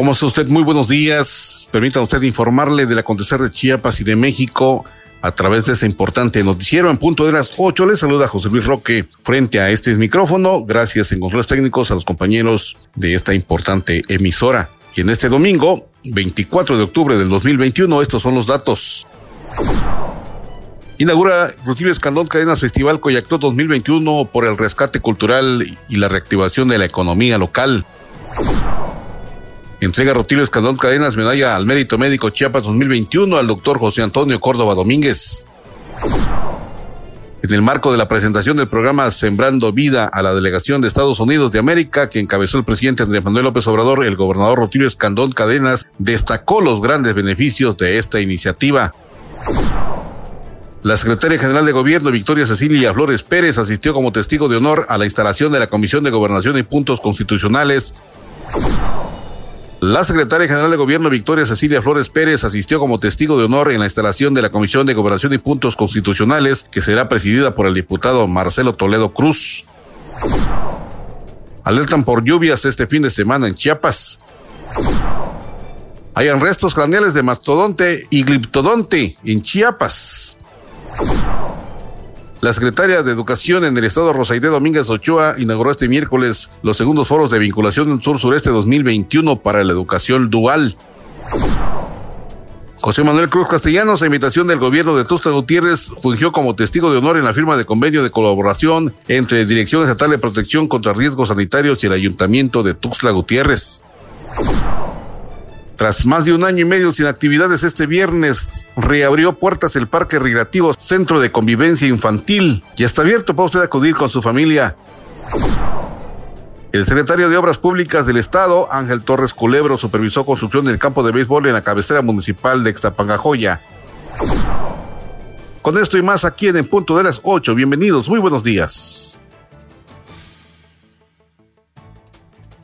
¿Cómo está usted? Muy buenos días. Permítanme usted informarle del acontecer de Chiapas y de México a través de este importante noticiero. En punto de las 8 le saluda José Luis Roque frente a este micrófono. Gracias en controles técnicos a los compañeros de esta importante emisora. Y en este domingo, 24 de octubre del 2021, estos son los datos. Inaugura Rutilio Escandón Cadenas Festival Coyactó 2021 por el rescate cultural y la reactivación de la economía local. Entrega Rutilio Escandón Cadenas medalla al mérito médico Chiapas 2021 al doctor José Antonio Córdoba Domínguez. En el marco de la presentación del programa Sembrando Vida a la delegación de Estados Unidos de América, que encabezó el presidente Andrés Manuel López Obrador, el gobernador Rutilio Escandón Cadenas destacó los grandes beneficios de esta iniciativa. La secretaria general de Gobierno, Victoria Cecilia Flores Pérez, asistió como testigo de honor a la instalación de la Comisión de Gobernación y Puntos Constitucionales la secretaria general de Gobierno Victoria Cecilia Flores Pérez asistió como testigo de honor en la instalación de la Comisión de Gobernación y Puntos Constitucionales, que será presidida por el diputado Marcelo Toledo Cruz. Alertan por lluvias este fin de semana en Chiapas. Hayan restos craneales de mastodonte y gliptodonte en Chiapas. La secretaria de Educación en el Estado, Rosaide Domínguez Ochoa, inauguró este miércoles los segundos foros de vinculación Sur-Sureste 2021 para la educación dual. José Manuel Cruz Castellanos, a invitación del gobierno de Tusta Gutiérrez, fungió como testigo de honor en la firma de convenio de colaboración entre Dirección Estatal de Protección contra Riesgos Sanitarios y el Ayuntamiento de Tuxtla Gutiérrez. Tras más de un año y medio sin actividades este viernes, reabrió puertas el Parque Recreativo Centro de Convivencia Infantil. Ya está abierto para usted acudir con su familia. El secretario de Obras Públicas del Estado, Ángel Torres Culebro, supervisó construcción del campo de béisbol en la cabecera municipal de Extapangajoya. Con esto y más aquí en el punto de las 8. Bienvenidos, muy buenos días.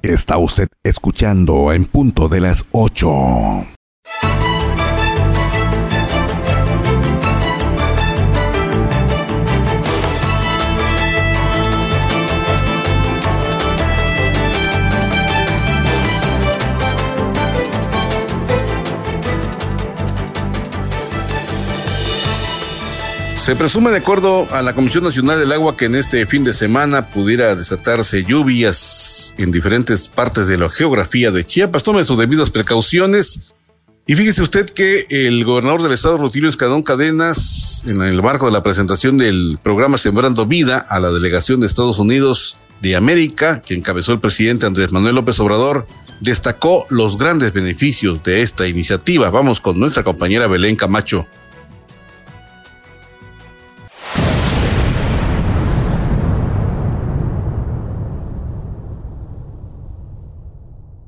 Está usted escuchando en punto de las 8. Se presume, de acuerdo a la Comisión Nacional del Agua, que en este fin de semana pudiera desatarse lluvias en diferentes partes de la geografía de Chiapas. Tome sus debidas precauciones. Y fíjese usted que el gobernador del estado, Rutilio Escadón Cadenas, en el marco de la presentación del programa Sembrando Vida a la delegación de Estados Unidos de América, que encabezó el presidente Andrés Manuel López Obrador, destacó los grandes beneficios de esta iniciativa. Vamos con nuestra compañera Belén Camacho.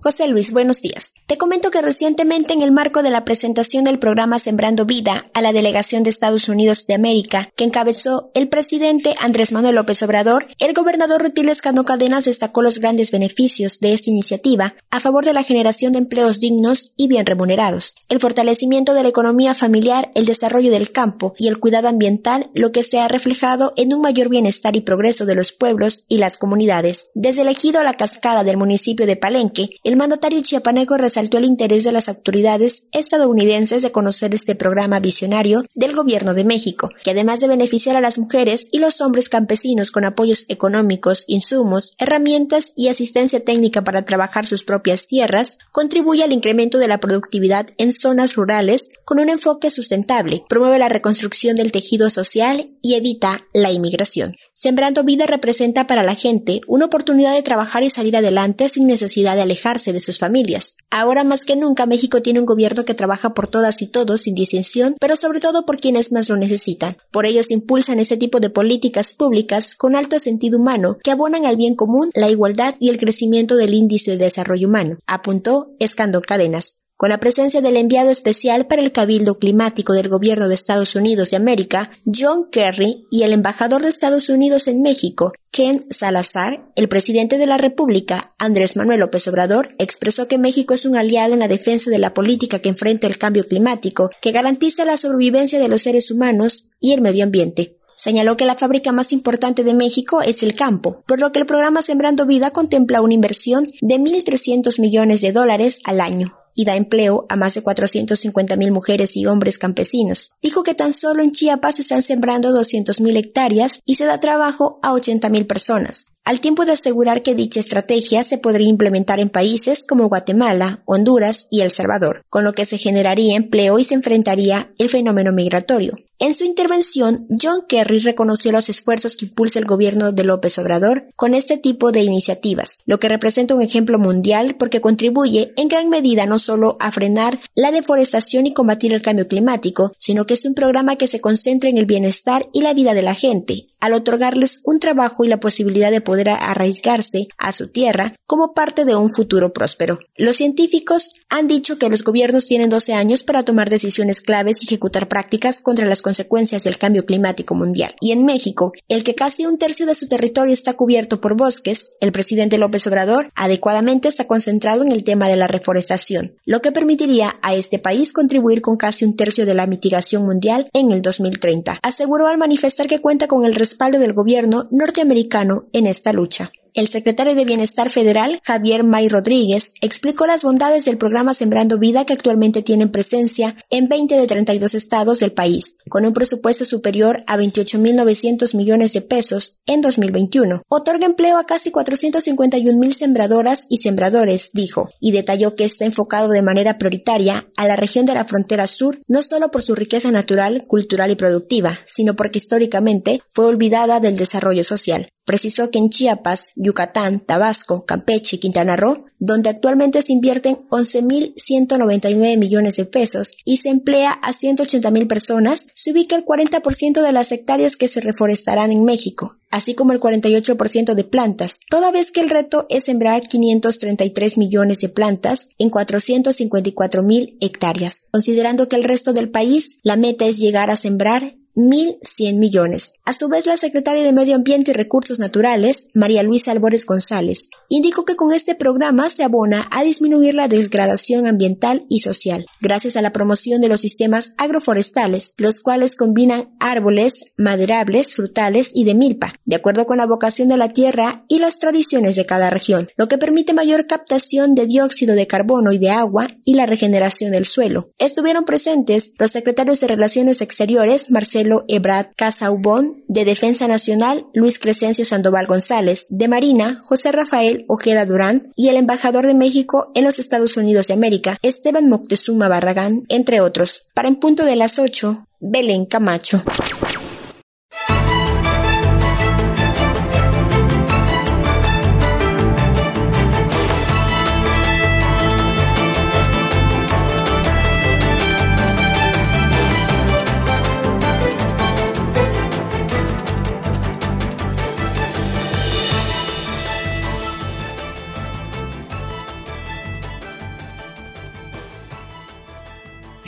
José Luis, buenos días. Te comento que recientemente en el marco de la presentación del programa Sembrando Vida a la delegación de Estados Unidos de América, que encabezó el presidente Andrés Manuel López Obrador, el gobernador Rutiles Cano Cadenas destacó los grandes beneficios de esta iniciativa a favor de la generación de empleos dignos y bien remunerados, el fortalecimiento de la economía familiar, el desarrollo del campo y el cuidado ambiental, lo que se ha reflejado en un mayor bienestar y progreso de los pueblos y las comunidades. Desde el ejido a la cascada del municipio de Palenque, el mandatario chiapaneco resaltó el interés de las autoridades estadounidenses de conocer este programa visionario del gobierno de México, que además de beneficiar a las mujeres y los hombres campesinos con apoyos económicos, insumos, herramientas y asistencia técnica para trabajar sus propias tierras, contribuye al incremento de la productividad en zonas rurales con un enfoque sustentable, promueve la reconstrucción del tejido social y evita la inmigración. Sembrando Vida representa para la gente una oportunidad de trabajar y salir adelante sin necesidad de alejarse de sus familias. Ahora más que nunca México tiene un gobierno que trabaja por todas y todos sin distinción, pero sobre todo por quienes más lo necesitan. Por ello se impulsan ese tipo de políticas públicas con alto sentido humano que abonan al bien común, la igualdad y el crecimiento del índice de desarrollo humano, apuntó Escando Cadenas con la presencia del enviado especial para el Cabildo Climático del Gobierno de Estados Unidos de América, John Kerry, y el embajador de Estados Unidos en México, Ken Salazar, el presidente de la República, Andrés Manuel López Obrador, expresó que México es un aliado en la defensa de la política que enfrenta el cambio climático, que garantiza la sobrevivencia de los seres humanos y el medio ambiente. Señaló que la fábrica más importante de México es el campo, por lo que el programa Sembrando Vida contempla una inversión de 1.300 millones de dólares al año y da empleo a más de 450.000 mujeres y hombres campesinos. Dijo que tan solo en Chiapas se están sembrando 200.000 hectáreas y se da trabajo a 80.000 personas al tiempo de asegurar que dicha estrategia se podría implementar en países como Guatemala, Honduras y El Salvador, con lo que se generaría empleo y se enfrentaría el fenómeno migratorio. En su intervención, John Kerry reconoció los esfuerzos que impulsa el gobierno de López Obrador con este tipo de iniciativas, lo que representa un ejemplo mundial porque contribuye en gran medida no solo a frenar la deforestación y combatir el cambio climático, sino que es un programa que se concentra en el bienestar y la vida de la gente, al otorgarles un trabajo y la posibilidad de poder arraigarse a su tierra como parte de un futuro próspero. Los científicos han dicho que los gobiernos tienen 12 años para tomar decisiones claves y ejecutar prácticas contra las consecuencias del cambio climático mundial. Y en México, el que casi un tercio de su territorio está cubierto por bosques, el presidente López Obrador adecuadamente está concentrado en el tema de la reforestación, lo que permitiría a este país contribuir con casi un tercio de la mitigación mundial en el 2030. Aseguró al manifestar que cuenta con el respaldo del gobierno norteamericano en esta lucha. El secretario de Bienestar Federal, Javier May Rodríguez, explicó las bondades del programa Sembrando Vida que actualmente tienen presencia en 20 de 32 estados del país, con un presupuesto superior a 28.900 millones de pesos en 2021. Otorga empleo a casi 451.000 sembradoras y sembradores, dijo, y detalló que está enfocado de manera prioritaria a la región de la frontera sur, no solo por su riqueza natural, cultural y productiva, sino porque históricamente fue olvidada del desarrollo social. Precisó que en Chiapas, Yucatán, Tabasco, Campeche y Quintana Roo, donde actualmente se invierten 11.199 millones de pesos y se emplea a 180.000 personas, se ubica el 40% de las hectáreas que se reforestarán en México, así como el 48% de plantas, toda vez que el reto es sembrar 533 millones de plantas en 454.000 hectáreas. Considerando que el resto del país, la meta es llegar a sembrar 1.100 millones. A su vez, la secretaria de Medio Ambiente y Recursos Naturales, María Luisa Álvarez González, indicó que con este programa se abona a disminuir la degradación ambiental y social, gracias a la promoción de los sistemas agroforestales, los cuales combinan árboles maderables, frutales y de milpa, de acuerdo con la vocación de la tierra y las tradiciones de cada región, lo que permite mayor captación de dióxido de carbono y de agua y la regeneración del suelo. Estuvieron presentes los secretarios de Relaciones Exteriores, Marcelo Ebrad Casaubón, de Defensa Nacional Luis Crescencio Sandoval González, de Marina José Rafael Ojeda Durán y el embajador de México en los Estados Unidos de América Esteban Moctezuma Barragán, entre otros. Para en punto de las 8, Belén Camacho.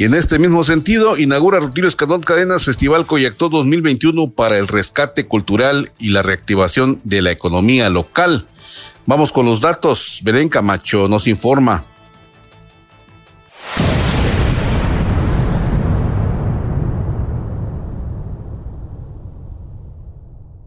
Y en este mismo sentido, inaugura Rutilio Escandón Cadenas Festival Coyactó 2021 para el rescate cultural y la reactivación de la economía local. Vamos con los datos. Belén Camacho nos informa.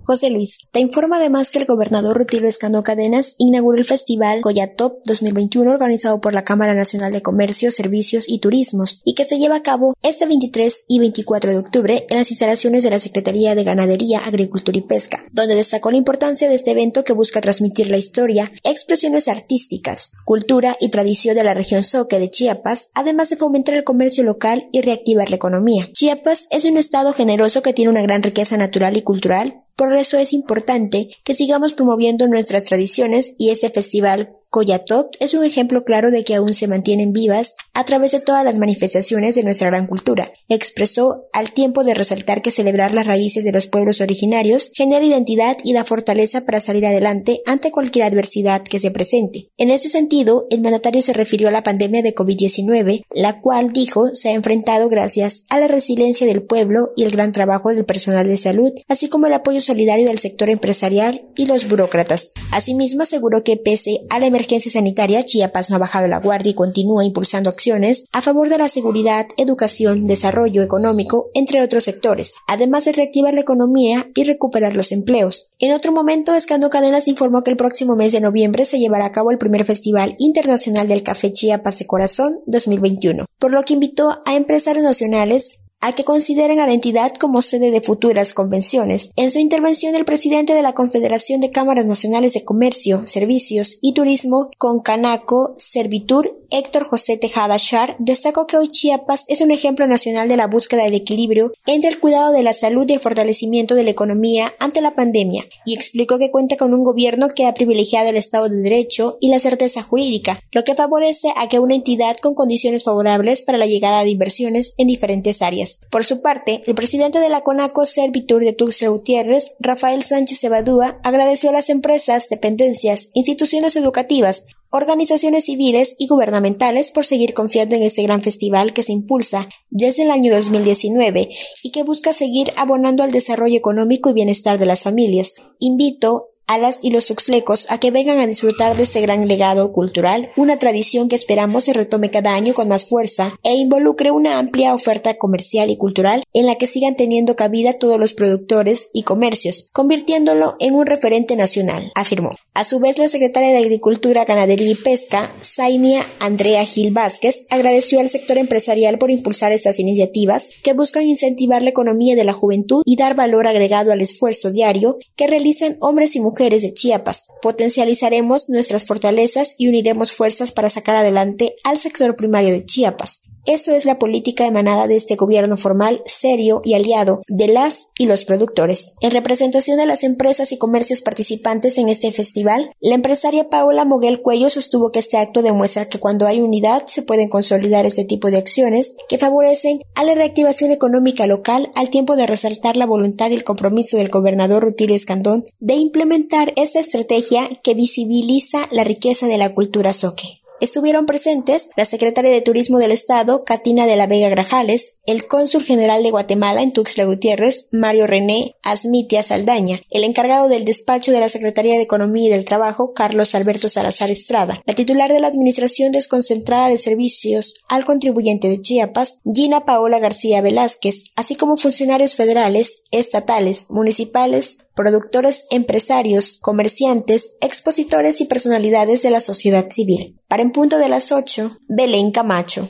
José Luis, te informa además que el gobernador Rutilio Escano Cadenas inauguró el festival Coyatop 2021 organizado por la Cámara Nacional de Comercio, Servicios y Turismos y que se lleva a cabo este 23 y 24 de octubre en las instalaciones de la Secretaría de Ganadería, Agricultura y Pesca, donde destacó la importancia de este evento que busca transmitir la historia, expresiones artísticas, cultura y tradición de la región Soque de Chiapas, además de fomentar el comercio local y reactivar la economía. Chiapas es un estado generoso que tiene una gran riqueza natural y cultural Por eso es importante que sigamos promoviendo nuestras tradiciones y este festival Coyatop es un ejemplo claro de que aún se mantienen vivas a través de todas las manifestaciones de nuestra gran cultura. Expresó al tiempo de resaltar que celebrar las raíces de los pueblos originarios genera identidad y da fortaleza para salir adelante ante cualquier adversidad que se presente. En ese sentido, el mandatario se refirió a la pandemia de COVID-19, la cual, dijo, se ha enfrentado gracias a la resiliencia del pueblo y el gran trabajo del personal de salud, así como el apoyo solidario del sector empresarial y los burócratas. Asimismo, aseguró que pese a la emergencia emergencia sanitaria, Chiapas no ha bajado la guardia y continúa impulsando acciones a favor de la seguridad, educación, desarrollo económico, entre otros sectores, además de reactivar la economía y recuperar los empleos. En otro momento, Escando Cadenas informó que el próximo mes de noviembre se llevará a cabo el primer Festival Internacional del Café Chiapas de Corazón 2021, por lo que invitó a empresarios nacionales a que consideren a la entidad como sede de futuras convenciones. En su intervención, el presidente de la Confederación de Cámaras Nacionales de Comercio, Servicios y Turismo, Concanaco Servitur, Héctor José Tejada Char, destacó que hoy Chiapas es un ejemplo nacional de la búsqueda del equilibrio entre el cuidado de la salud y el fortalecimiento de la economía ante la pandemia, y explicó que cuenta con un gobierno que ha privilegiado el Estado de Derecho y la certeza jurídica, lo que favorece a que una entidad con condiciones favorables para la llegada de inversiones en diferentes áreas. Por su parte, el presidente de la CONACO Servitur de Tuxtla Gutiérrez, Rafael Sánchez Evadúa, agradeció a las empresas, dependencias, instituciones educativas, organizaciones civiles y gubernamentales por seguir confiando en este gran festival que se impulsa desde el año 2019 y que busca seguir abonando al desarrollo económico y bienestar de las familias. Invito a y los tuxlecos a que vengan a disfrutar de este gran legado cultural, una tradición que esperamos se retome cada año con más fuerza e involucre una amplia oferta comercial y cultural en la que sigan teniendo cabida todos los productores y comercios, convirtiéndolo en un referente nacional, afirmó. A su vez, la secretaria de Agricultura, Ganadería y Pesca, Zainia Andrea Gil Vázquez, agradeció al sector empresarial por impulsar estas iniciativas que buscan incentivar la economía de la juventud y dar valor agregado al esfuerzo diario que realizan hombres y mujeres mujeres de Chiapas. Potencializaremos nuestras fortalezas y uniremos fuerzas para sacar adelante al sector primario de Chiapas. Eso es la política emanada de este gobierno formal, serio y aliado de las y los productores. En representación de las empresas y comercios participantes en este festival, la empresaria Paola Moguel Cuello sostuvo que este acto demuestra que cuando hay unidad se pueden consolidar este tipo de acciones que favorecen a la reactivación económica local al tiempo de resaltar la voluntad y el compromiso del gobernador Rutilio Escandón de implementar esta estrategia que visibiliza la riqueza de la cultura soque. Estuvieron presentes la secretaria de Turismo del Estado, Katina de la Vega Grajales, el cónsul general de Guatemala en Tuxtla Gutiérrez, Mario René Asmitia Saldaña, el encargado del despacho de la Secretaría de Economía y del Trabajo, Carlos Alberto Salazar Estrada, la titular de la Administración Desconcentrada de Servicios al Contribuyente de Chiapas, Gina Paola García Velázquez, así como funcionarios federales, estatales, municipales, productores, empresarios, comerciantes, expositores y personalidades de la sociedad civil. Para en punto de las 8, Belén Camacho.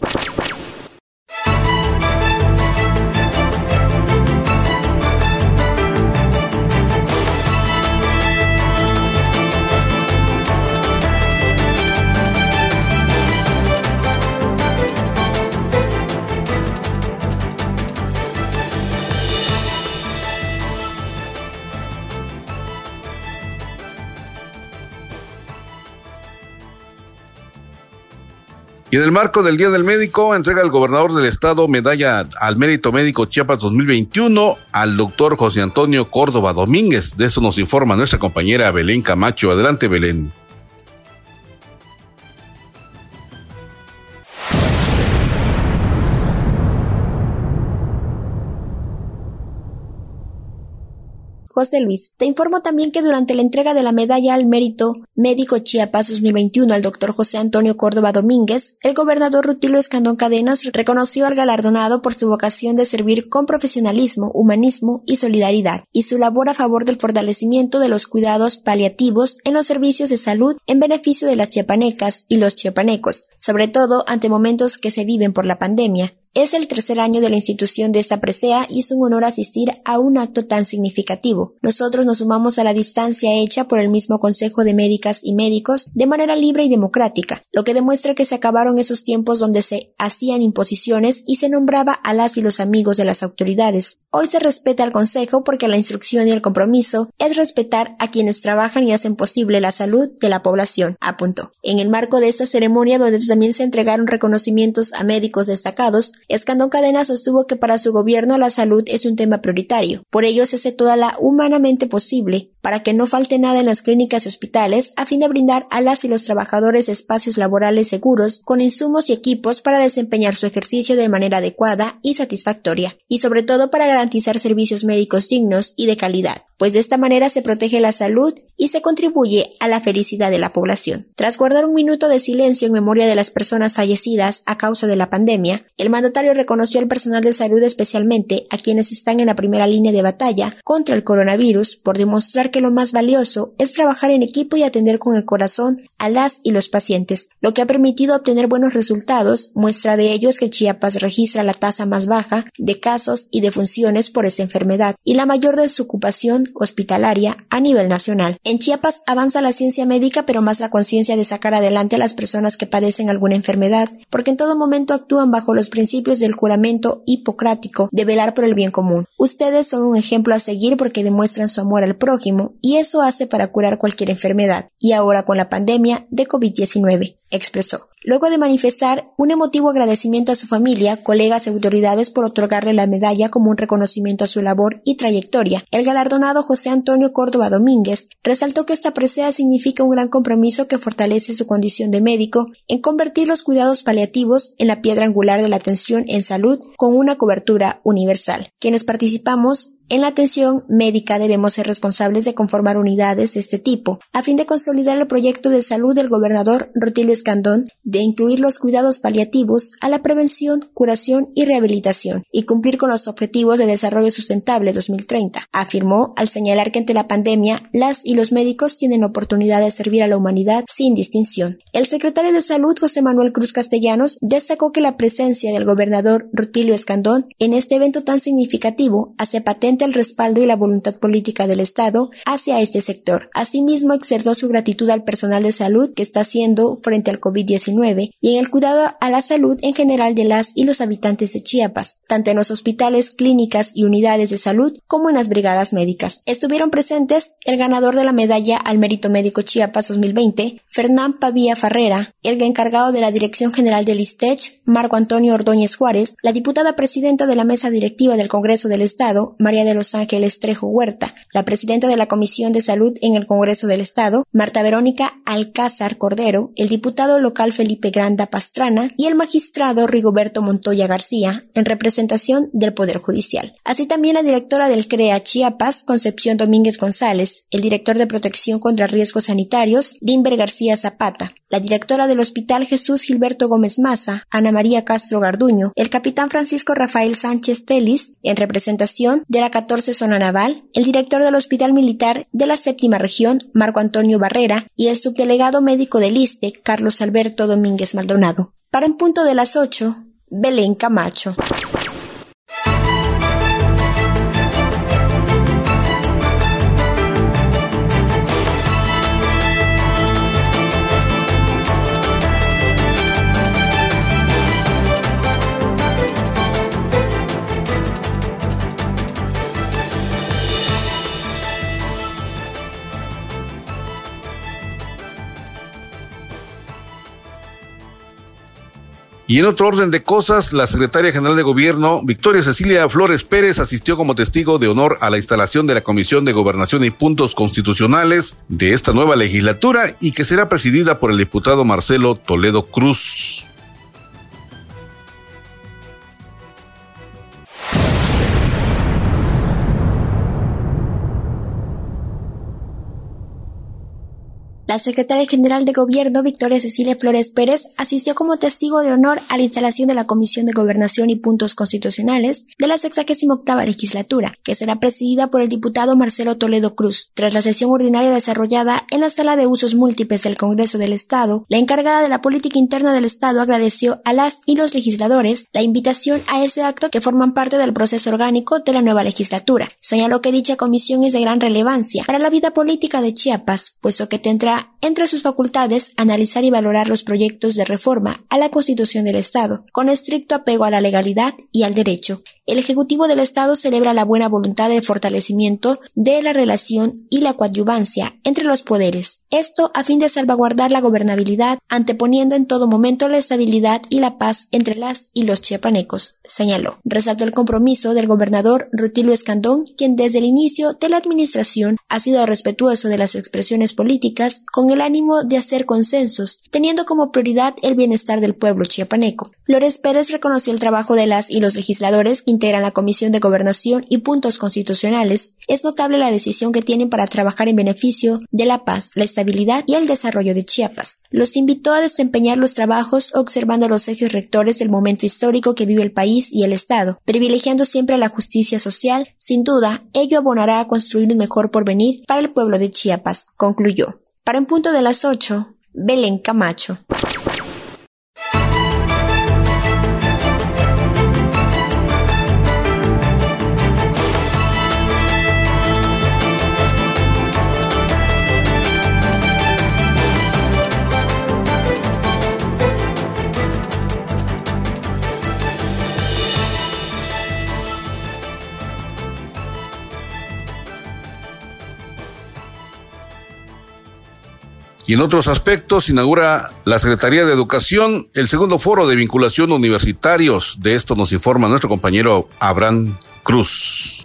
Y en el marco del Día del Médico, entrega el gobernador del estado medalla al mérito médico Chiapas 2021 al doctor José Antonio Córdoba Domínguez. De eso nos informa nuestra compañera Belén Camacho. Adelante, Belén. José Luis, te informo también que durante la entrega de la medalla al mérito médico Chiapas 2021 al doctor José Antonio Córdoba Domínguez, el gobernador Rutilio Escandón Cadenas reconoció al galardonado por su vocación de servir con profesionalismo, humanismo y solidaridad, y su labor a favor del fortalecimiento de los cuidados paliativos en los servicios de salud en beneficio de las chiapanecas y los chiapanecos, sobre todo ante momentos que se viven por la pandemia. Es el tercer año de la institución de esta presea y es un honor asistir a un acto tan significativo. Nosotros nos sumamos a la distancia hecha por el mismo Consejo de Médicas y Médicos de manera libre y democrática, lo que demuestra que se acabaron esos tiempos donde se hacían imposiciones y se nombraba a las y los amigos de las autoridades. Hoy se respeta al Consejo porque la instrucción y el compromiso es respetar a quienes trabajan y hacen posible la salud de la población, apuntó. En el marco de esta ceremonia, donde también se entregaron reconocimientos a médicos destacados, Escandón Cadena sostuvo que para su gobierno la salud es un tema prioritario. Por ello se hace toda la humanamente posible para que no falte nada en las clínicas y hospitales a fin de brindar a las y los trabajadores espacios laborales seguros con insumos y equipos para desempeñar su ejercicio de manera adecuada y satisfactoria, y sobre todo para garantizar servicios médicos dignos y de calidad pues de esta manera se protege la salud y se contribuye a la felicidad de la población. Tras guardar un minuto de silencio en memoria de las personas fallecidas a causa de la pandemia, el mandatario reconoció al personal de salud especialmente a quienes están en la primera línea de batalla contra el coronavirus por demostrar que lo más valioso es trabajar en equipo y atender con el corazón a las y los pacientes, lo que ha permitido obtener buenos resultados. Muestra de ello es que Chiapas registra la tasa más baja de casos y defunciones por esta enfermedad y la mayor desocupación hospitalaria a nivel nacional. En Chiapas avanza la ciencia médica, pero más la conciencia de sacar adelante a las personas que padecen alguna enfermedad, porque en todo momento actúan bajo los principios del juramento hipocrático de velar por el bien común. Ustedes son un ejemplo a seguir porque demuestran su amor al prójimo, y eso hace para curar cualquier enfermedad, y ahora con la pandemia de COVID-19, expresó luego de manifestar un emotivo agradecimiento a su familia, colegas y autoridades por otorgarle la medalla como un reconocimiento a su labor y trayectoria. El galardonado José Antonio Córdoba Domínguez resaltó que esta presea significa un gran compromiso que fortalece su condición de médico en convertir los cuidados paliativos en la piedra angular de la atención en salud con una cobertura universal. Quienes participamos en la atención médica debemos ser responsables de conformar unidades de este tipo, a fin de consolidar el proyecto de salud del gobernador Rutilio Escandón de incluir los cuidados paliativos a la prevención, curación y rehabilitación, y cumplir con los objetivos de desarrollo sustentable 2030, afirmó al señalar que ante la pandemia las y los médicos tienen oportunidad de servir a la humanidad sin distinción. El secretario de Salud, José Manuel Cruz Castellanos, destacó que la presencia del gobernador Rutilio Escandón en este evento tan significativo hace patente el respaldo y la voluntad política del Estado hacia este sector. Asimismo, exerció su gratitud al personal de salud que está haciendo frente al COVID-19 y en el cuidado a la salud en general de las y los habitantes de Chiapas, tanto en los hospitales, clínicas y unidades de salud como en las brigadas médicas. Estuvieron presentes el ganador de la medalla al mérito médico Chiapas 2020, Fernán Pavía Farrera, el encargado de la Dirección General del ISTECH, Marco Antonio Ordóñez Juárez, la diputada presidenta de la mesa directiva del Congreso del Estado, María de los Ángeles Trejo Huerta, la presidenta de la Comisión de Salud en el Congreso del Estado, Marta Verónica Alcázar Cordero, el diputado local Felipe Granda Pastrana y el magistrado Rigoberto Montoya García, en representación del Poder Judicial. Así también la directora del CREA Chiapas, Concepción Domínguez González, el director de Protección contra Riesgos Sanitarios, Limber García Zapata, la directora del Hospital Jesús Gilberto Gómez Maza, Ana María Castro Garduño, el capitán Francisco Rafael Sánchez Telis, en representación de la 14 Zona Naval, el director del Hospital Militar de la Séptima Región, Marco Antonio Barrera, y el subdelegado médico del ISTE, Carlos Alberto Domínguez Maldonado. Para en punto de las 8, Belén Camacho. Y en otro orden de cosas, la secretaria general de gobierno, Victoria Cecilia Flores Pérez, asistió como testigo de honor a la instalación de la Comisión de Gobernación y Puntos Constitucionales de esta nueva legislatura y que será presidida por el diputado Marcelo Toledo Cruz. La secretaria general de Gobierno, Victoria Cecilia Flores Pérez, asistió como testigo de honor a la instalación de la Comisión de Gobernación y Puntos Constitucionales de la 68 legislatura, que será presidida por el diputado Marcelo Toledo Cruz. Tras la sesión ordinaria desarrollada en la sala de usos múltiples del Congreso del Estado, la encargada de la política interna del Estado agradeció a las y los legisladores la invitación a ese acto que forman parte del proceso orgánico de la nueva legislatura. Señaló que dicha comisión es de gran relevancia para la vida política de Chiapas, puesto que tendrá entre sus facultades analizar y valorar los proyectos de reforma a la Constitución del Estado, con estricto apego a la legalidad y al derecho. El Ejecutivo del Estado celebra la buena voluntad de fortalecimiento de la relación y la coadyuvancia entre los poderes, esto a fin de salvaguardar la gobernabilidad, anteponiendo en todo momento la estabilidad y la paz entre las y los chiapanecos, señaló. Resaltó el compromiso del gobernador Rutilio Escandón, quien desde el inicio de la administración ha sido respetuoso de las expresiones políticas con el ánimo de hacer consensos, teniendo como prioridad el bienestar del pueblo chiapaneco. Flores Pérez reconoció el trabajo de las y los legisladores que integran la Comisión de Gobernación y Puntos Constitucionales. Es notable la decisión que tienen para trabajar en beneficio de la paz, la estabilidad y el desarrollo de Chiapas. Los invitó a desempeñar los trabajos observando los ejes rectores del momento histórico que vive el país y el Estado, privilegiando siempre la justicia social. Sin duda, ello abonará a construir un mejor porvenir para el pueblo de Chiapas, concluyó. Para un punto de las ocho, Belén Camacho. En otros aspectos, inaugura la Secretaría de Educación el segundo foro de vinculación universitarios. De esto nos informa nuestro compañero Abraham Cruz.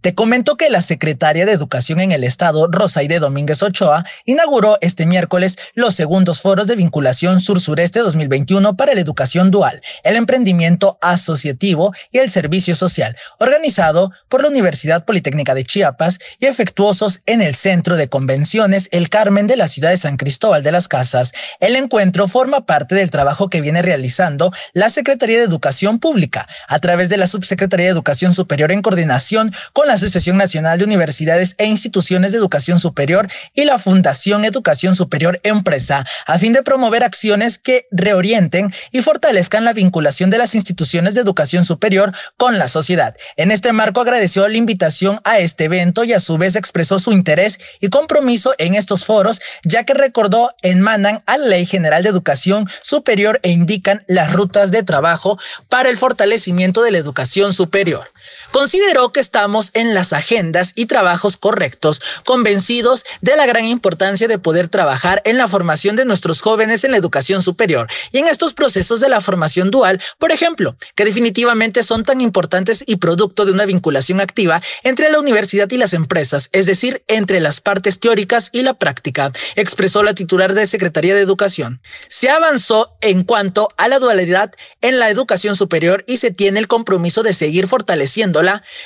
Te comento que la secretaria de Educación en el Estado, Rosaide Domínguez Ochoa, inauguró este miércoles los segundos foros de vinculación sur-sureste 2021 para la educación dual, el emprendimiento asociativo y el servicio social, organizado por la Universidad Politécnica de Chiapas y efectuosos en el Centro de Convenciones El Carmen de la ciudad de San Cristóbal de las Casas. El encuentro forma parte del trabajo que viene realizando la Secretaría de Educación Pública a través de la Subsecretaría de Educación Superior en coordinación con la Asociación Nacional de Universidades e Instituciones de Educación Superior y la Fundación Educación Superior Empresa, a fin de promover acciones que reorienten y fortalezcan la vinculación de las instituciones de educación superior con la sociedad. En este marco agradeció la invitación a este evento y a su vez expresó su interés y compromiso en estos foros, ya que recordó enmanan a la Ley General de Educación Superior e indican las rutas de trabajo para el fortalecimiento de la educación superior. Consideró que estamos en las agendas y trabajos correctos, convencidos de la gran importancia de poder trabajar en la formación de nuestros jóvenes en la educación superior y en estos procesos de la formación dual, por ejemplo, que definitivamente son tan importantes y producto de una vinculación activa entre la universidad y las empresas, es decir, entre las partes teóricas y la práctica, expresó la titular de Secretaría de Educación. Se avanzó en cuanto a la dualidad en la educación superior y se tiene el compromiso de seguir fortaleciendo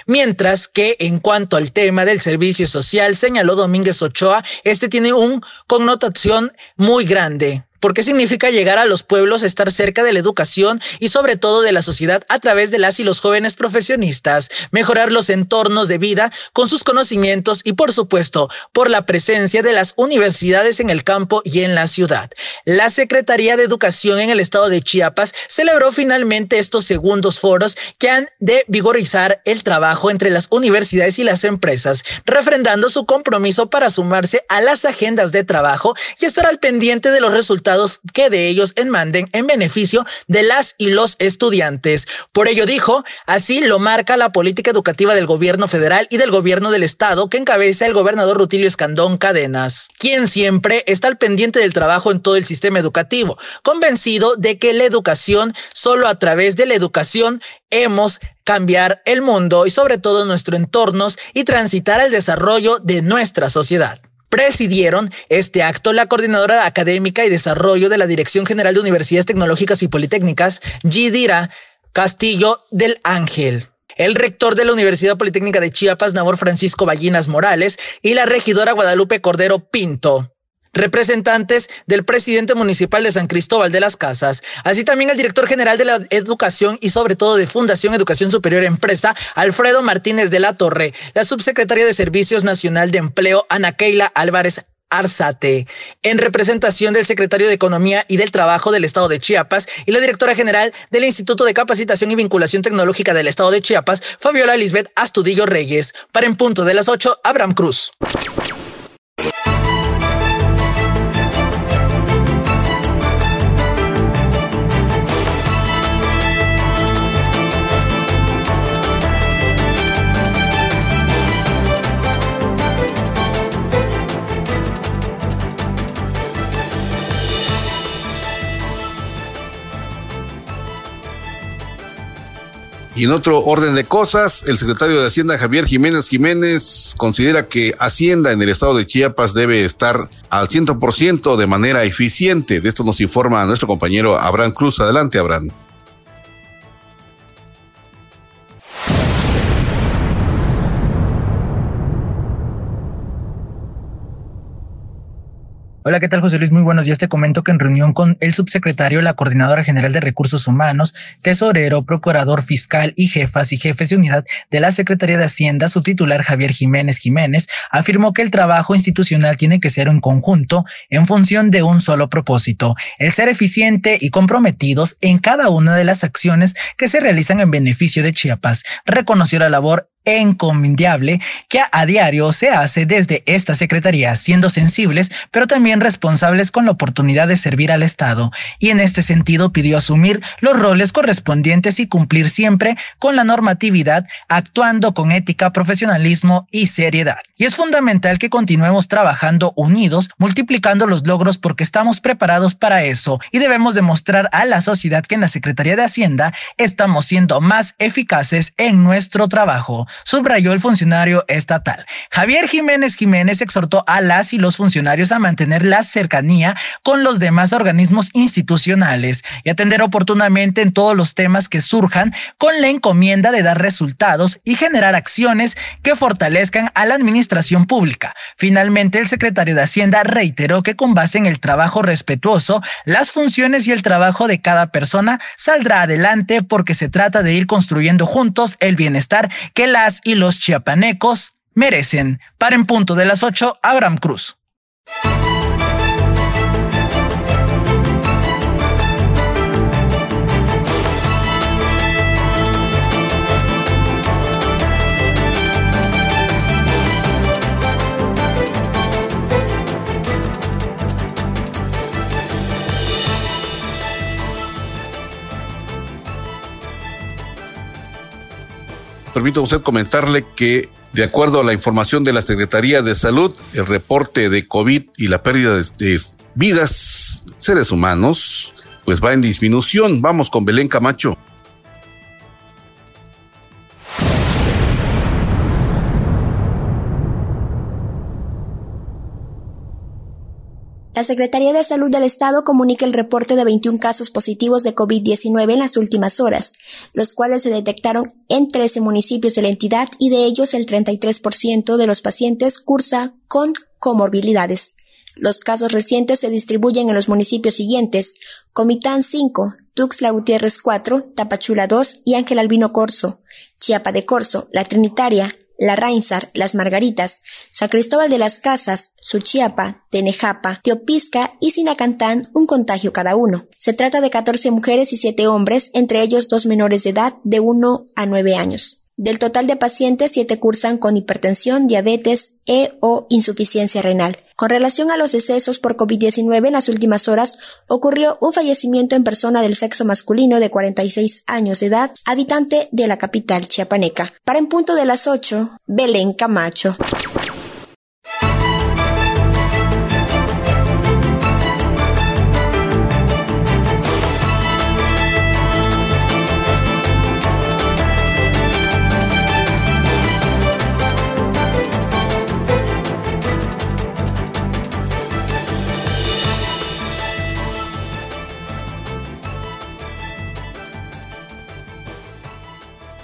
mientras que en cuanto al tema del servicio social, señaló Domínguez Ochoa, este tiene una connotación muy grande porque significa llegar a los pueblos, estar cerca de la educación y sobre todo de la sociedad a través de las y los jóvenes profesionistas, mejorar los entornos de vida con sus conocimientos y por supuesto por la presencia de las universidades en el campo y en la ciudad. La Secretaría de Educación en el estado de Chiapas celebró finalmente estos segundos foros que han de vigorizar el trabajo entre las universidades y las empresas, refrendando su compromiso para sumarse a las agendas de trabajo y estar al pendiente de los resultados que de ellos enmanden en beneficio de las y los estudiantes. Por ello dijo, así lo marca la política educativa del gobierno federal y del gobierno del estado que encabeza el gobernador Rutilio Escandón Cadenas, quien siempre está al pendiente del trabajo en todo el sistema educativo, convencido de que la educación, solo a través de la educación, hemos cambiar el mundo y sobre todo nuestros entornos y transitar el desarrollo de nuestra sociedad. Presidieron este acto la coordinadora académica y desarrollo de la Dirección General de Universidades Tecnológicas y Politécnicas, Gidira Castillo del Ángel. el rector de la Universidad Politécnica de Chiapas, Nabor Francisco Ballinas Morales, y la regidora Guadalupe Cordero Pinto representantes del presidente municipal de San Cristóbal de las Casas, así también el director general de la Educación y sobre todo de Fundación Educación Superior Empresa, Alfredo Martínez de la Torre, la subsecretaria de Servicios Nacional de Empleo, Ana Keila Álvarez Arzate, en representación del secretario de Economía y del Trabajo del Estado de Chiapas y la directora general del Instituto de Capacitación y Vinculación Tecnológica del Estado de Chiapas, Fabiola Lisbeth Astudillo Reyes. Para en punto de las 8, Abraham Cruz. Y en otro orden de cosas, el secretario de Hacienda Javier Jiménez Jiménez considera que Hacienda en el estado de Chiapas debe estar al 100% de manera eficiente. De esto nos informa nuestro compañero Abraham Cruz. Adelante, Abraham. Hola, ¿qué tal José Luis? Muy buenos días. Te comento que en reunión con el subsecretario, la Coordinadora General de Recursos Humanos, tesorero, procurador fiscal y jefas y jefes de unidad de la Secretaría de Hacienda, su titular Javier Jiménez Jiménez, afirmó que el trabajo institucional tiene que ser en conjunto en función de un solo propósito, el ser eficiente y comprometidos en cada una de las acciones que se realizan en beneficio de Chiapas. Reconoció la labor encomiable que a diario se hace desde esta Secretaría, siendo sensibles, pero también responsables con la oportunidad de servir al Estado, y en este sentido pidió asumir los roles correspondientes y cumplir siempre con la normatividad, actuando con ética, profesionalismo y seriedad. Y es fundamental que continuemos trabajando unidos, multiplicando los logros porque estamos preparados para eso. Y debemos demostrar a la sociedad que en la Secretaría de Hacienda estamos siendo más eficaces en nuestro trabajo subrayó el funcionario estatal. Javier Jiménez Jiménez exhortó a las y los funcionarios a mantener la cercanía con los demás organismos institucionales y atender oportunamente en todos los temas que surjan con la encomienda de dar resultados y generar acciones que fortalezcan a la administración pública. Finalmente, el secretario de Hacienda reiteró que con base en el trabajo respetuoso, las funciones y el trabajo de cada persona saldrá adelante porque se trata de ir construyendo juntos el bienestar que la y los chiapanecos merecen. Para en punto de las 8, Abraham Cruz. Permítame usted comentarle que, de acuerdo a la información de la Secretaría de Salud, el reporte de COVID y la pérdida de, de vidas, seres humanos, pues va en disminución. Vamos con Belén Camacho. La Secretaría de Salud del Estado comunica el reporte de 21 casos positivos de COVID-19 en las últimas horas, los cuales se detectaron en 13 municipios de la entidad y de ellos el 33% de los pacientes cursa con comorbilidades. Los casos recientes se distribuyen en los municipios siguientes: Comitán 5, Tuxtla Gutiérrez 4, Tapachula 2 y Ángel Albino Corso, Chiapa de Corso, La Trinitaria, la Rainsar, Las Margaritas, San Cristóbal de las Casas, Suchiapa, Tenejapa, Teopisca y Sinacantán, un contagio cada uno. Se trata de 14 mujeres y 7 hombres, entre ellos dos menores de edad de 1 a 9 años. Del total de pacientes, 7 cursan con hipertensión, diabetes e o insuficiencia renal. Con relación a los decesos por COVID-19 en las últimas horas, ocurrió un fallecimiento en persona del sexo masculino de 46 años de edad, habitante de la capital chiapaneca. Para en punto de las 8, Belén Camacho.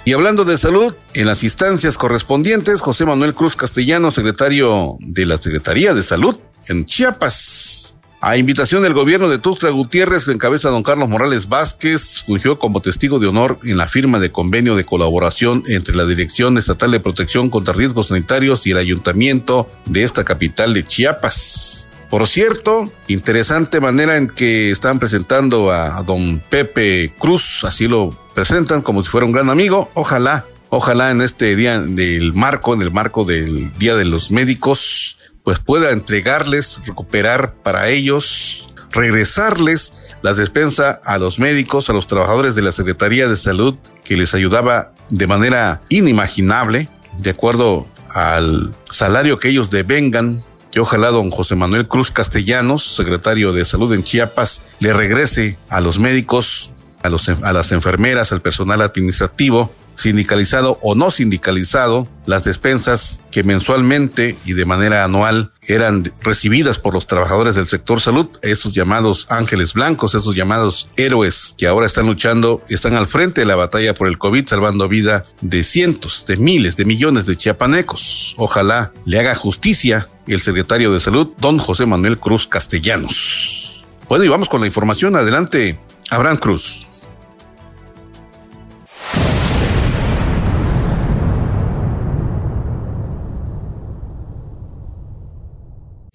Y hablando de salud, en las instancias correspondientes, José Manuel Cruz Castellano, secretario de la Secretaría de Salud en Chiapas, a invitación del gobierno de Tuxtla Gutiérrez, que encabeza don Carlos Morales Vázquez, fungió como testigo de honor en la firma de convenio de colaboración entre la Dirección Estatal de Protección contra Riesgos Sanitarios y el Ayuntamiento de esta capital de Chiapas. Por cierto, interesante manera en que están presentando a don Pepe Cruz, así lo presentan como si fuera un gran amigo. Ojalá, ojalá en este día del marco, en el marco del Día de los Médicos, pues pueda entregarles, recuperar para ellos, regresarles la despensa a los médicos, a los trabajadores de la Secretaría de Salud, que les ayudaba de manera inimaginable, de acuerdo al salario que ellos devengan, que ojalá don José Manuel Cruz Castellanos, secretario de Salud en Chiapas, le regrese a los médicos, a, los, a las enfermeras, al personal administrativo, sindicalizado o no sindicalizado, las despensas que mensualmente y de manera anual eran recibidas por los trabajadores del sector salud, esos llamados ángeles blancos, esos llamados héroes que ahora están luchando, están al frente de la batalla por el COVID, salvando vida de cientos, de miles, de millones de chiapanecos. Ojalá le haga justicia el secretario de salud, don José Manuel Cruz Castellanos. Bueno, y vamos con la información. Adelante, Abraham Cruz.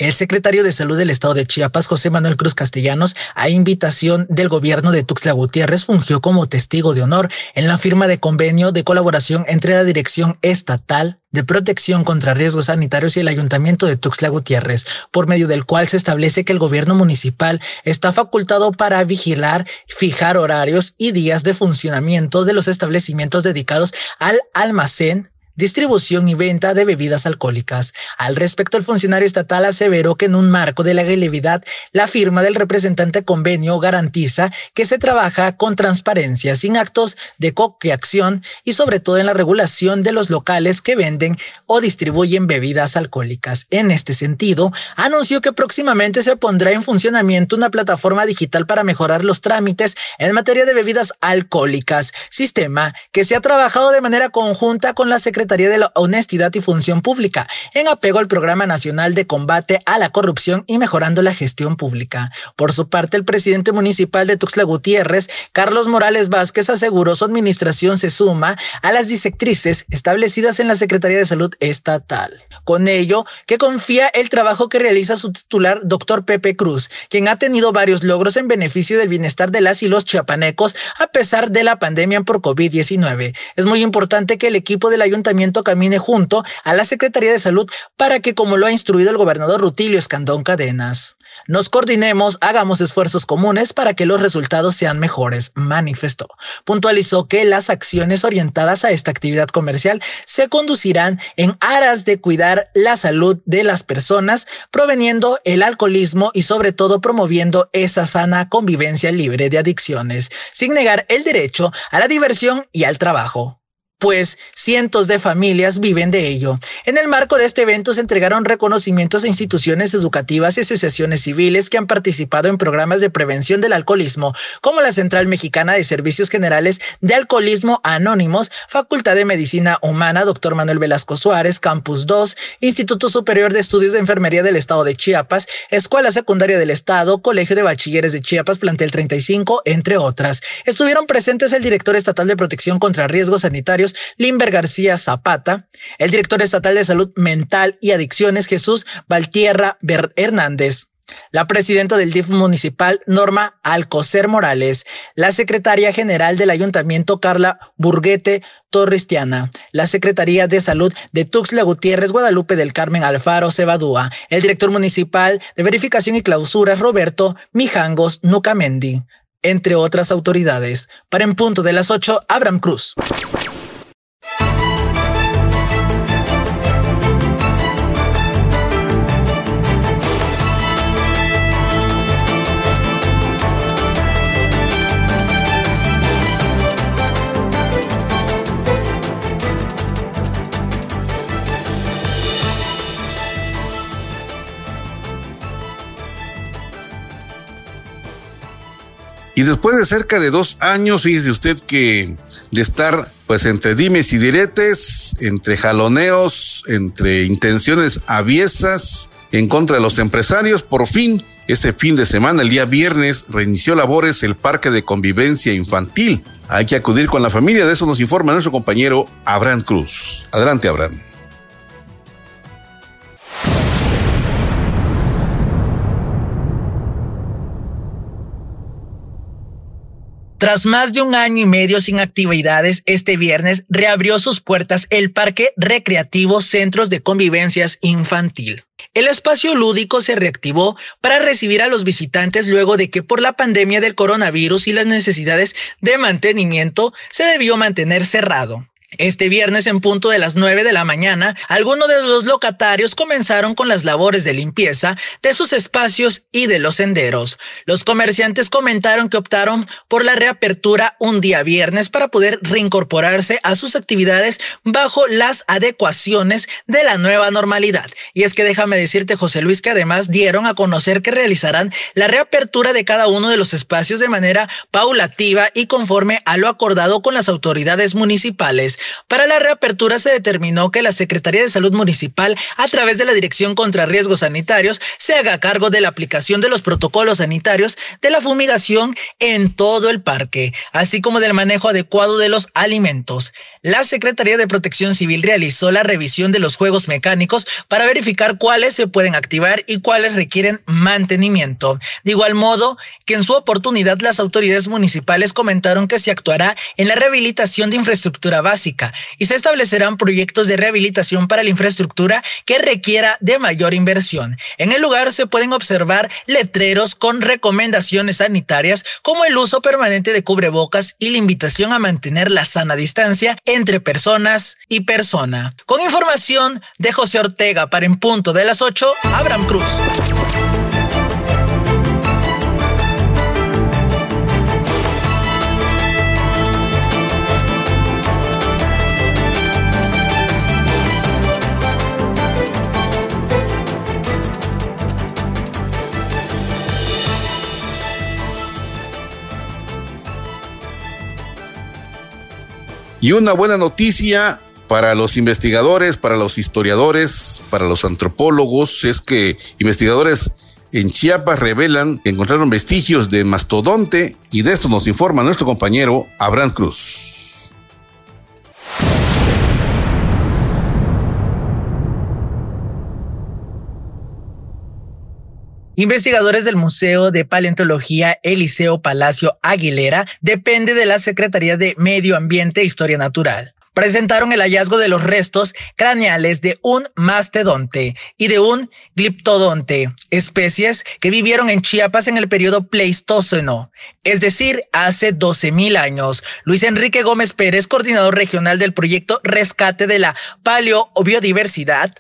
El secretario de Salud del Estado de Chiapas, José Manuel Cruz Castellanos, a invitación del gobierno de Tuxtla Gutiérrez, fungió como testigo de honor en la firma de convenio de colaboración entre la Dirección Estatal de Protección contra Riesgos Sanitarios y el Ayuntamiento de Tuxtla Gutiérrez, por medio del cual se establece que el gobierno municipal está facultado para vigilar, fijar horarios y días de funcionamiento de los establecimientos dedicados al almacén, distribución y venta de bebidas alcohólicas. Al respecto, el funcionario estatal aseveró que en un marco de la legalidad, la firma del representante convenio garantiza que se trabaja con transparencia, sin actos de coacción y sobre todo en la regulación de los locales que venden o distribuyen bebidas alcohólicas. En este sentido, anunció que próximamente se pondrá en funcionamiento una plataforma digital para mejorar los trámites en materia de bebidas alcohólicas, sistema que se ha trabajado de manera conjunta con la Secretaría Secretaría de la Honestidad y Función Pública, en apego al Programa Nacional de Combate a la Corrupción y Mejorando la Gestión Pública. Por su parte, el presidente municipal de Tuxtla Gutiérrez, Carlos Morales Vázquez, aseguró su administración se suma a las disectrices establecidas en la Secretaría de Salud Estatal. Con ello, que confía el trabajo que realiza su titular, doctor Pepe Cruz, quien ha tenido varios logros en beneficio del bienestar de las y los chiapanecos a pesar de la pandemia por COVID-19. Es muy importante que el equipo del ayuntamiento camine junto a la Secretaría de Salud para que, como lo ha instruido el gobernador Rutilio Escandón Cadenas, nos coordinemos, hagamos esfuerzos comunes para que los resultados sean mejores, manifestó. Puntualizó que las acciones orientadas a esta actividad comercial se conducirán en aras de cuidar la salud de las personas, proveniendo el alcoholismo y sobre todo promoviendo esa sana convivencia libre de adicciones, sin negar el derecho a la diversión y al trabajo pues cientos de familias viven de ello. En el marco de este evento se entregaron reconocimientos a instituciones educativas y asociaciones civiles que han participado en programas de prevención del alcoholismo, como la Central Mexicana de Servicios Generales de Alcoholismo Anónimos, Facultad de Medicina Humana, Dr. Manuel Velasco Suárez, Campus 2, Instituto Superior de Estudios de Enfermería del Estado de Chiapas, Escuela Secundaria del Estado, Colegio de Bachilleres de Chiapas, Plantel 35, entre otras. Estuvieron presentes el director estatal de Protección contra Riesgos Sanitarios, Limber García Zapata, el director estatal de salud mental y adicciones Jesús Valtierra Hernández, la presidenta del DIF municipal, Norma Alcocer Morales, la secretaria general del ayuntamiento, Carla Burguete Torrestiana, la Secretaría de Salud de Tuxtla Gutiérrez, Guadalupe del Carmen Alfaro Cebadúa, el director municipal de verificación y clausura, Roberto Mijangos Nucamendi, entre otras autoridades. Para en punto de las 8, Abraham Cruz. Y después de cerca de dos años, fíjese usted que de estar pues entre dimes y diretes, entre jaloneos, entre intenciones aviesas en contra de los empresarios, por fin este fin de semana, el día viernes, reinició labores el Parque de Convivencia Infantil. Hay que acudir con la familia, de eso nos informa nuestro compañero Abraham Cruz. Adelante, Abraham. Tras más de un año y medio sin actividades, este viernes reabrió sus puertas el Parque Recreativo Centros de Convivencias Infantil. El espacio lúdico se reactivó para recibir a los visitantes luego de que por la pandemia del coronavirus y las necesidades de mantenimiento se debió mantener cerrado. Este viernes en punto de las 9 de la mañana, algunos de los locatarios comenzaron con las labores de limpieza de sus espacios y de los senderos. Los comerciantes comentaron que optaron por la reapertura un día viernes para poder reincorporarse a sus actividades bajo las adecuaciones de la nueva normalidad. Y es que déjame decirte, José Luis, que además dieron a conocer que realizarán la reapertura de cada uno de los espacios de manera paulativa y conforme a lo acordado con las autoridades municipales. Para la reapertura se determinó que la Secretaría de Salud Municipal, a través de la Dirección contra Riesgos Sanitarios, se haga cargo de la aplicación de los protocolos sanitarios de la fumigación en todo el parque, así como del manejo adecuado de los alimentos. La Secretaría de Protección Civil realizó la revisión de los juegos mecánicos para verificar cuáles se pueden activar y cuáles requieren mantenimiento. De igual modo que en su oportunidad las autoridades municipales comentaron que se actuará en la rehabilitación de infraestructura básica y se establecerán proyectos de rehabilitación para la infraestructura que requiera de mayor inversión. En el lugar se pueden observar letreros con recomendaciones sanitarias como el uso permanente de cubrebocas y la invitación a mantener la sana distancia entre personas y persona. Con información de José Ortega para En Punto de las 8, Abraham Cruz. Y una buena noticia para los investigadores, para los historiadores, para los antropólogos, es que investigadores en Chiapas revelan que encontraron vestigios de mastodonte y de esto nos informa nuestro compañero Abraham Cruz. Investigadores del Museo de Paleontología Eliseo Palacio Aguilera depende de la Secretaría de Medio Ambiente e Historia Natural. Presentaron el hallazgo de los restos craneales de un mastodonte y de un gliptodonte, especies que vivieron en Chiapas en el periodo Pleistoceno, es decir, hace 12.000 años. Luis Enrique Gómez Pérez, coordinador regional del proyecto Rescate de la Paleobiodiversidad,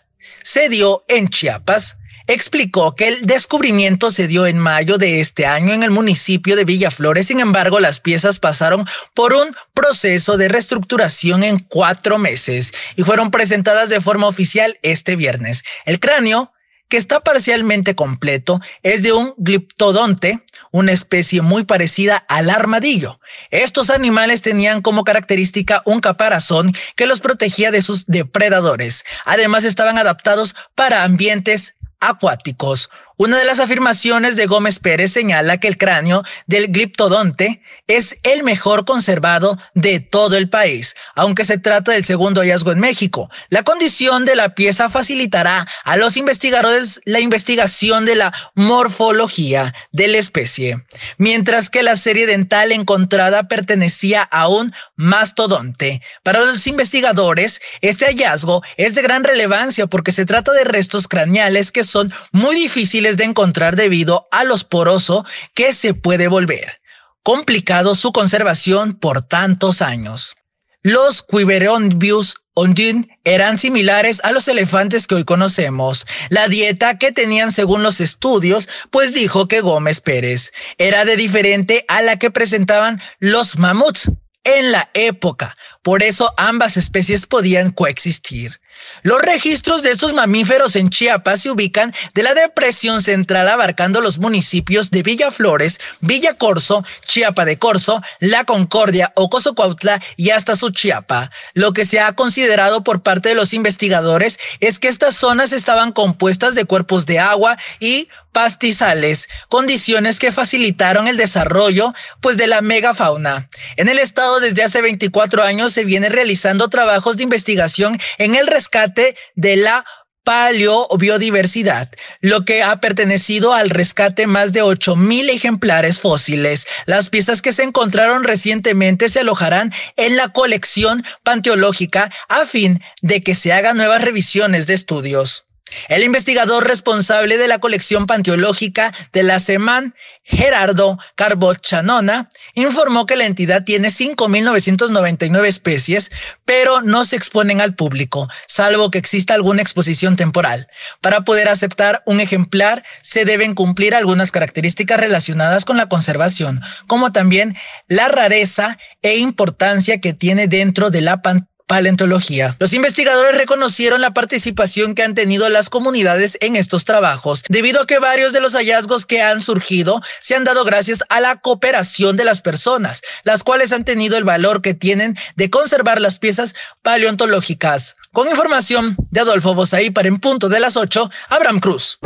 se dio en Chiapas explicó que el descubrimiento se dio en mayo de este año en el municipio de Villaflores. Sin embargo, las piezas pasaron por un proceso de reestructuración en cuatro meses y fueron presentadas de forma oficial este viernes. El cráneo que está parcialmente completo, es de un gliptodonte, una especie muy parecida al armadillo. Estos animales tenían como característica un caparazón que los protegía de sus depredadores. Además, estaban adaptados para ambientes acuáticos. Una de las afirmaciones de Gómez Pérez señala que el cráneo del gliptodonte es el mejor conservado de todo el país, aunque se trata del segundo hallazgo en México. La condición de la pieza facilitará a los investigadores la investigación de la morfología de la especie, mientras que la serie dental encontrada pertenecía a un mastodonte. Para los investigadores, este hallazgo es de gran relevancia porque se trata de restos craneales que son muy difíciles de encontrar debido a los poroso que se puede volver. Complicado su conservación por tantos años. Los Quiberonbius ondine eran similares a los elefantes que hoy conocemos. La dieta que tenían según los estudios, pues dijo que Gómez Pérez era de diferente a la que presentaban los mamuts en la época. Por eso ambas especies podían coexistir. Los registros de estos mamíferos en Chiapas se ubican de la depresión central abarcando los municipios de Villa Flores, Villa Corso, Chiapa de Corso, La Concordia, Ocosocuautla y hasta Suchiapa. Lo que se ha considerado por parte de los investigadores es que estas zonas estaban compuestas de cuerpos de agua y pastizales, condiciones que facilitaron el desarrollo pues de la megafauna. En el estado desde hace 24 años se viene realizando trabajos de investigación en el rescate de la paleobiodiversidad, lo que ha pertenecido al rescate más de 8.000 ejemplares fósiles. Las piezas que se encontraron recientemente se alojarán en la colección panteológica a fin de que se hagan nuevas revisiones de estudios. El investigador responsable de la colección panteológica de la SEMAN, Gerardo Carbochanona, informó que la entidad tiene 5.999 especies, pero no se exponen al público, salvo que exista alguna exposición temporal. Para poder aceptar un ejemplar, se deben cumplir algunas características relacionadas con la conservación, como también la rareza e importancia que tiene dentro de la pantalla paleontología. Los investigadores reconocieron la participación que han tenido las comunidades en estos trabajos, debido a que varios de los hallazgos que han surgido se han dado gracias a la cooperación de las personas, las cuales han tenido el valor que tienen de conservar las piezas paleontológicas. Con información de Adolfo Bosaí para En Punto de las 8, Abraham Cruz.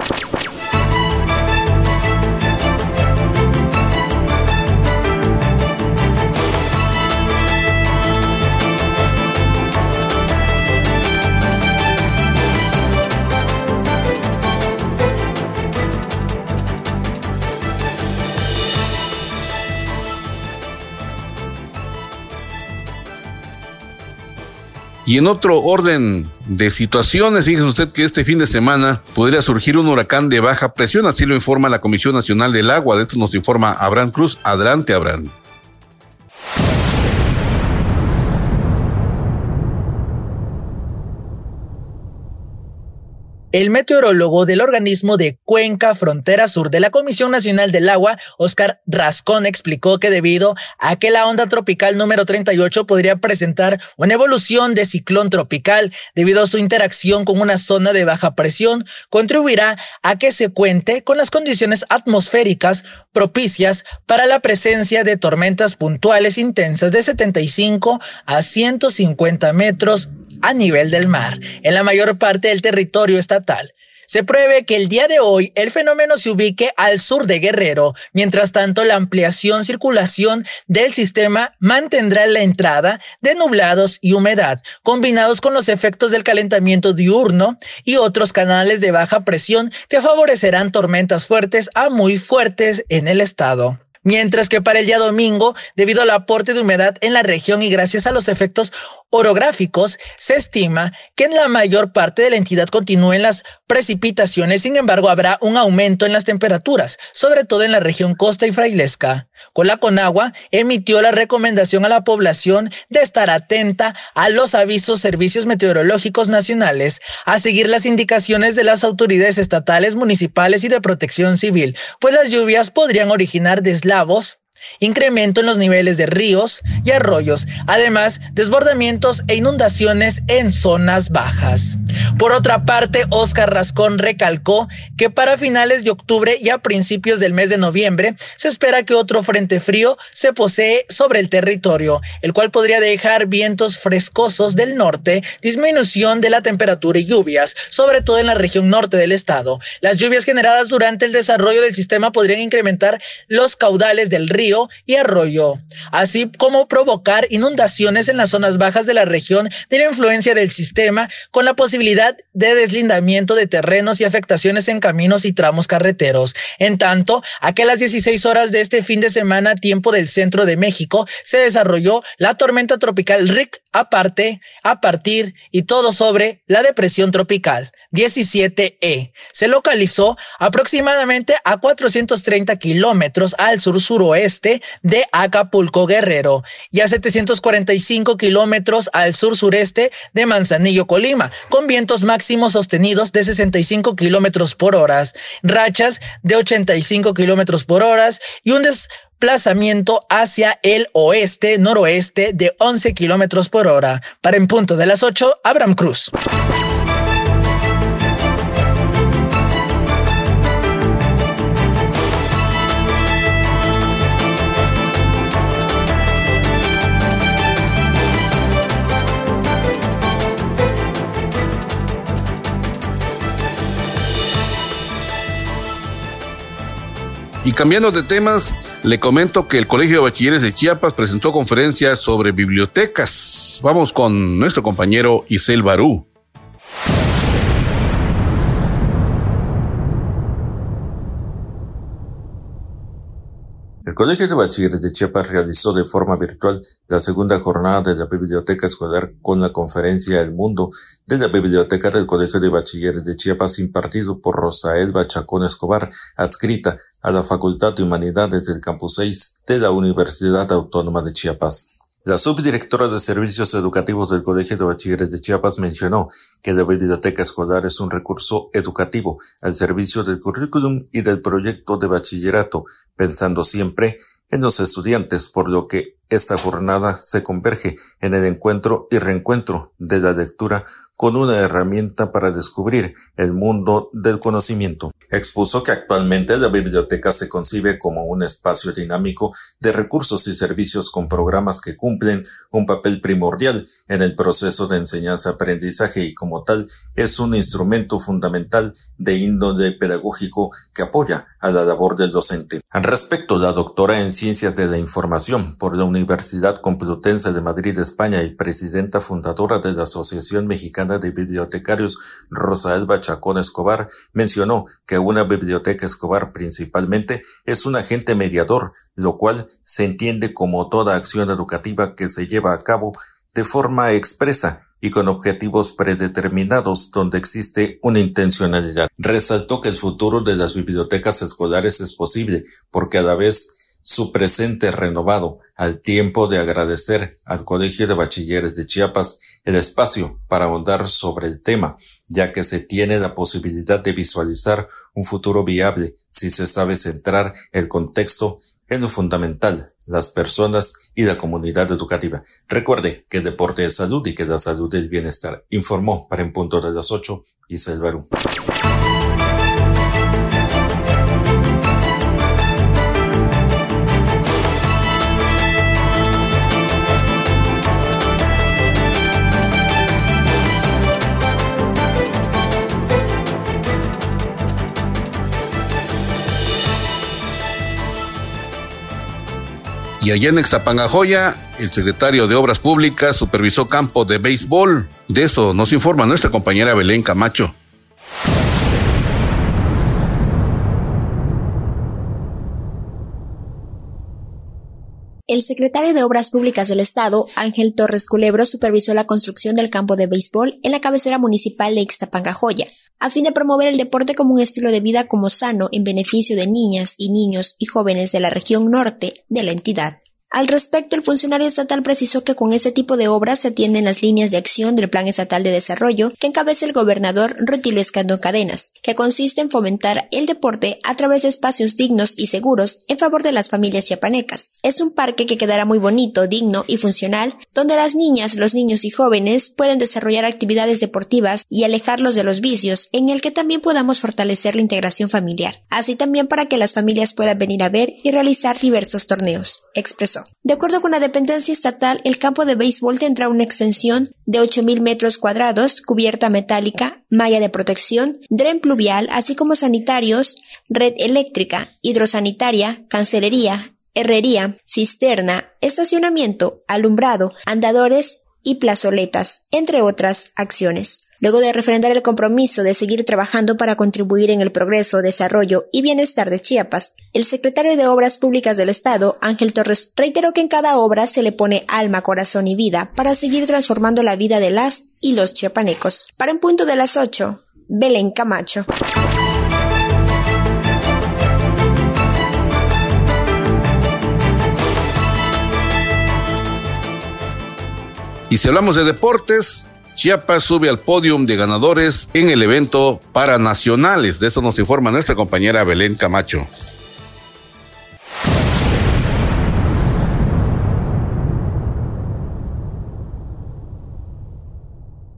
Y en otro orden de situaciones, fíjese usted que este fin de semana podría surgir un huracán de baja presión, así lo informa la Comisión Nacional del Agua. De esto nos informa Abraham Cruz. Adelante, Abraham. El meteorólogo del organismo de Cuenca Frontera Sur de la Comisión Nacional del Agua, Oscar Rascón, explicó que debido a que la onda tropical número 38 podría presentar una evolución de ciclón tropical debido a su interacción con una zona de baja presión, contribuirá a que se cuente con las condiciones atmosféricas propicias para la presencia de tormentas puntuales intensas de 75 a 150 metros a nivel del mar en la mayor parte del territorio estatal. Se prevé que el día de hoy el fenómeno se ubique al sur de Guerrero. Mientras tanto, la ampliación circulación del sistema mantendrá la entrada de nublados y humedad, combinados con los efectos del calentamiento diurno y otros canales de baja presión que favorecerán tormentas fuertes a muy fuertes en el estado. Mientras que para el día domingo, debido al aporte de humedad en la región y gracias a los efectos orográficos, se estima que en la mayor parte de la entidad continúen las precipitaciones, sin embargo habrá un aumento en las temperaturas, sobre todo en la región costa y frailesca. Conagua emitió la recomendación a la población de estar atenta a los avisos servicios meteorológicos nacionales, a seguir las indicaciones de las autoridades estatales, municipales y de protección civil, pues las lluvias podrían originar deslavos, incremento en los niveles de ríos y arroyos, además desbordamientos e inundaciones en zonas bajas. Por otra parte, Oscar Rascón recalcó que para finales de octubre y a principios del mes de noviembre se espera que otro frente frío se posee sobre el territorio, el cual podría dejar vientos frescosos del norte, disminución de la temperatura y lluvias, sobre todo en la región norte del estado. Las lluvias generadas durante el desarrollo del sistema podrían incrementar los caudales del río y arroyo, así como provocar inundaciones en las zonas bajas de la región de la influencia del sistema, con la posibilidad de deslindamiento de terrenos y afectaciones en caminos y tramos carreteros. En tanto, a que las 16 horas de este fin de semana, tiempo del centro de México, se desarrolló la tormenta tropical Rick aparte, a partir y todo sobre la depresión tropical 17E. Se localizó aproximadamente a 430 kilómetros al sur-suroeste de Acapulco Guerrero y a 745 kilómetros al sur-sureste de Manzanillo Colima, con vientos máximos sostenidos de 65 kilómetros por hora, rachas de 85 kilómetros por hora y un des desplazamiento hacia el oeste-noroeste de 11 kilómetros por hora. Para en punto de las 8, Abraham Cruz. Y cambiando de temas, le comento que el Colegio de Bachilleres de Chiapas presentó conferencias sobre bibliotecas. Vamos con nuestro compañero Isel Barú. Colegio de Bachilleres de Chiapas realizó de forma virtual la segunda jornada de la biblioteca escolar con la conferencia El Mundo de la Biblioteca del Colegio de Bachilleres de Chiapas impartido por Rosael Bachacón Escobar, adscrita a la Facultad de Humanidades del Campus 6 de la Universidad Autónoma de Chiapas. La subdirectora de Servicios Educativos del Colegio de Bachilleres de Chiapas mencionó que la biblioteca escolar es un recurso educativo al servicio del currículum y del proyecto de bachillerato, pensando siempre en los estudiantes, por lo que esta jornada se converge en el encuentro y reencuentro de la lectura con una herramienta para descubrir el mundo del conocimiento. Expuso que actualmente la biblioteca se concibe como un espacio dinámico de recursos y servicios con programas que cumplen un papel primordial en el proceso de enseñanza-aprendizaje y como tal es un instrumento fundamental de índole pedagógico que apoya a la labor del docente. Al respecto, la doctora en Ciencias de la Información por la Universidad Complutense de Madrid, España y presidenta fundadora de la Asociación Mexicana de Bibliotecarios, Rosa Elba Chacón Escobar, mencionó que una biblioteca escobar principalmente es un agente mediador, lo cual se entiende como toda acción educativa que se lleva a cabo de forma expresa y con objetivos predeterminados donde existe una intencionalidad. Resaltó que el futuro de las bibliotecas escolares es posible porque a la vez su presente renovado, al tiempo de agradecer al Colegio de Bachilleres de Chiapas el espacio para ahondar sobre el tema, ya que se tiene la posibilidad de visualizar un futuro viable si se sabe centrar el contexto en lo fundamental, las personas y la comunidad educativa. Recuerde que deporte es salud y que la salud es bienestar. Informó para en punto de las ocho y Barú. Y allá en Extapangajoya, el secretario de Obras Públicas supervisó campo de béisbol. De eso nos informa nuestra compañera Belén Camacho. El secretario de Obras Públicas del Estado, Ángel Torres Culebro, supervisó la construcción del campo de béisbol en la cabecera municipal de Ixtapangajoya, a fin de promover el deporte como un estilo de vida como sano en beneficio de niñas y niños y jóvenes de la región norte de la entidad. Al respecto, el funcionario estatal precisó que con ese tipo de obras se atienden las líneas de acción del Plan Estatal de Desarrollo que encabeza el gobernador Rutilio Escando Cadenas, que consiste en fomentar el deporte a través de espacios dignos y seguros en favor de las familias chiapanecas. Es un parque que quedará muy bonito, digno y funcional, donde las niñas, los niños y jóvenes pueden desarrollar actividades deportivas y alejarlos de los vicios, en el que también podamos fortalecer la integración familiar, así también para que las familias puedan venir a ver y realizar diversos torneos, expresó. De acuerdo con la dependencia estatal, el campo de béisbol tendrá una extensión de 8.000 metros cuadrados, cubierta metálica, malla de protección, dren pluvial, así como sanitarios, red eléctrica, hidrosanitaria, cancelería, herrería, cisterna, estacionamiento, alumbrado, andadores y plazoletas, entre otras acciones. Luego de refrendar el compromiso de seguir trabajando para contribuir en el progreso, desarrollo y bienestar de Chiapas, el secretario de Obras Públicas del Estado, Ángel Torres, reiteró que en cada obra se le pone alma, corazón y vida para seguir transformando la vida de las y los chiapanecos. Para un punto de las 8, Belén Camacho. Y si hablamos de deportes, Chiapas sube al podium de ganadores en el evento Paranacionales. De eso nos informa nuestra compañera Belén Camacho.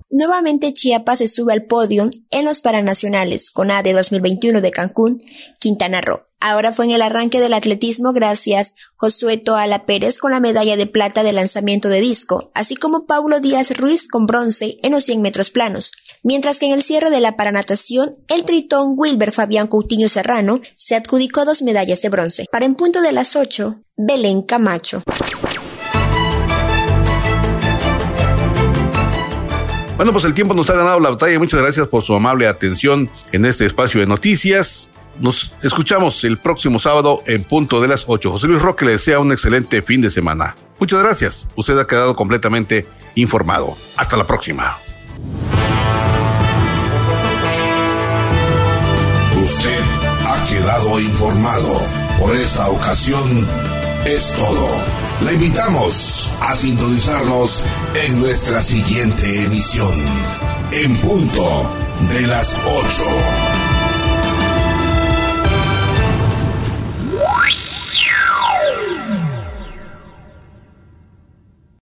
Nuevamente Chiapas se sube al podio en los Paranacionales con AD 2021 de Cancún, Quintana Roo. Ahora fue en el arranque del atletismo gracias Josué Toala Pérez con la medalla de plata de lanzamiento de disco, así como Paulo Díaz Ruiz con bronce en los 100 metros planos. Mientras que en el cierre de la paranatación, el tritón Wilber Fabián Coutinho Serrano se adjudicó dos medallas de bronce. Para en punto de las 8, Belén Camacho. Bueno, pues el tiempo nos ha ganado la batalla. Muchas gracias por su amable atención en este espacio de noticias. Nos escuchamos el próximo sábado en punto de las 8. José Luis Roque le desea un excelente fin de semana. Muchas gracias. Usted ha quedado completamente informado. Hasta la próxima. Usted ha quedado informado. Por esta ocasión es todo. Le invitamos a sintonizarnos en nuestra siguiente emisión. En punto de las 8.